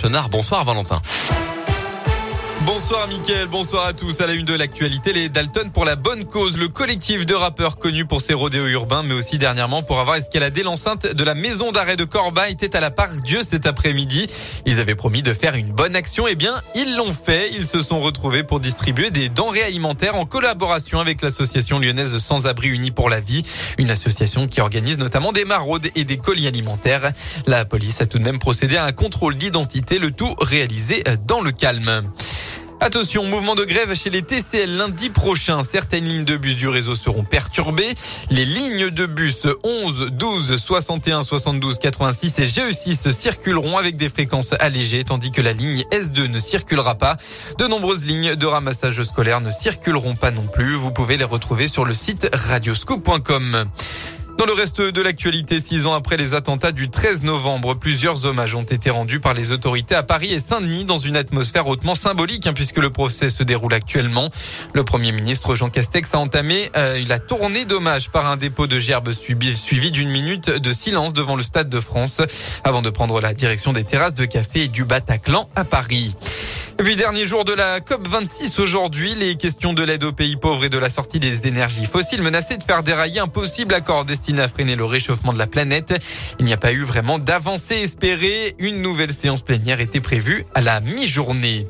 Chenard. Bonsoir Valentin. Bonsoir Mickaël, bonsoir à tous. À la une de l'actualité, les Dalton pour la bonne cause. Le collectif de rappeurs connu pour ses rodéos urbains, mais aussi dernièrement pour avoir escaladé l'enceinte de la maison d'arrêt de Corba était à la part Dieu cet après-midi. Ils avaient promis de faire une bonne action. Eh bien, ils l'ont fait. Ils se sont retrouvés pour distribuer des denrées alimentaires en collaboration avec l'association lyonnaise Sans Abri Unis pour la Vie. Une association qui organise notamment des maraudes et des colis alimentaires. La police a tout de même procédé à un contrôle d'identité, le tout réalisé dans le calme. Attention, mouvement de grève chez les TCL lundi prochain. Certaines lignes de bus du réseau seront perturbées. Les lignes de bus 11, 12, 61, 72, 86 et GE6 circuleront avec des fréquences allégées, tandis que la ligne S2 ne circulera pas. De nombreuses lignes de ramassage scolaire ne circuleront pas non plus. Vous pouvez les retrouver sur le site radioscope.com. Dans le reste de l'actualité, six ans après les attentats du 13 novembre, plusieurs hommages ont été rendus par les autorités à Paris et Saint-Denis dans une atmosphère hautement symbolique hein, puisque le procès se déroule actuellement. Le Premier ministre Jean Castex a entamé euh, la tournée d'hommage par un dépôt de gerbes suivi, suivi d'une minute de silence devant le Stade de France avant de prendre la direction des terrasses de café et du Bataclan à Paris. Et puis dernier jour de la COP 26 aujourd'hui, les questions de l'aide aux pays pauvres et de la sortie des énergies fossiles menacées de faire dérailler un possible accord destiné à freiner le réchauffement de la planète. Il n'y a pas eu vraiment d'avancée espérée. Une nouvelle séance plénière était prévue à la mi-journée.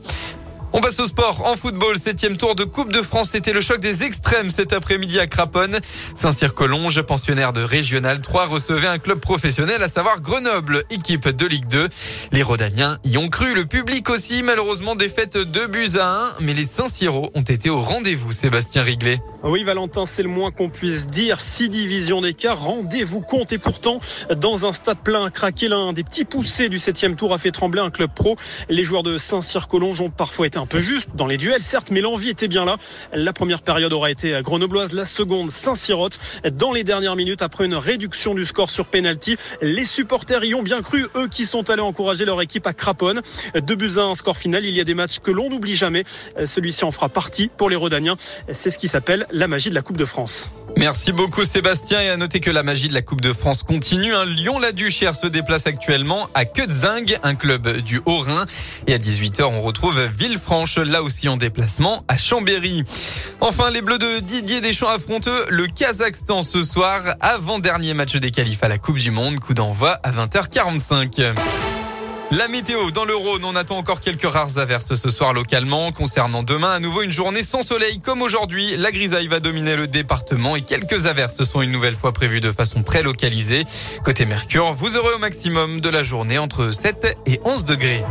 On passe au sport. En football, septième tour de Coupe de France. C'était le choc des extrêmes cet après-midi à Craponne. Saint-Cyr-Collonges, pensionnaire de Régional 3, recevait un club professionnel, à savoir Grenoble, équipe de Ligue 2. Les Rodaniens y ont cru. Le public aussi, malheureusement, défaite 2 buts à 1. Mais les Saint-Cyros ont été au rendez-vous, Sébastien Riglet. Oui, Valentin, c'est le moins qu'on puisse dire. Six divisions d'écart, rendez-vous compte. Et pourtant, dans un stade plein à craquer, l'un des petits poussés du septième tour a fait trembler un club pro. Les joueurs de Saint-Cyr-Collonges ont parfois été un peu juste dans les duels, certes, mais l'envie était bien là. La première période aura été grenobloise, la seconde Saint-Cyrotte. Dans les dernières minutes, après une réduction du score sur penalty, les supporters y ont bien cru, eux qui sont allés encourager leur équipe à Craponne. Deux buts à un score final, il y a des matchs que l'on n'oublie jamais. Celui-ci en fera partie pour les Rodaniens. C'est ce qui s'appelle la magie de la Coupe de France. Merci beaucoup Sébastien et à noter que la magie de la Coupe de France continue. Un Lyon-la-Duchère se déplace actuellement à Quetzing, un club du Haut-Rhin. Et à 18h, on retrouve Villefranche, là aussi en déplacement à Chambéry. Enfin, les Bleus de Didier Deschamps affrontent le Kazakhstan ce soir, avant-dernier match des qualifs à la Coupe du Monde. Coup d'envoi à 20h45. La météo dans le Rhône, on attend encore quelques rares averses ce soir localement. Concernant demain, à nouveau une journée sans soleil comme aujourd'hui. La grisaille va dominer le département et quelques averses sont une nouvelle fois prévues de façon très localisée. Côté Mercure, vous aurez au maximum de la journée entre 7 et 11 degrés.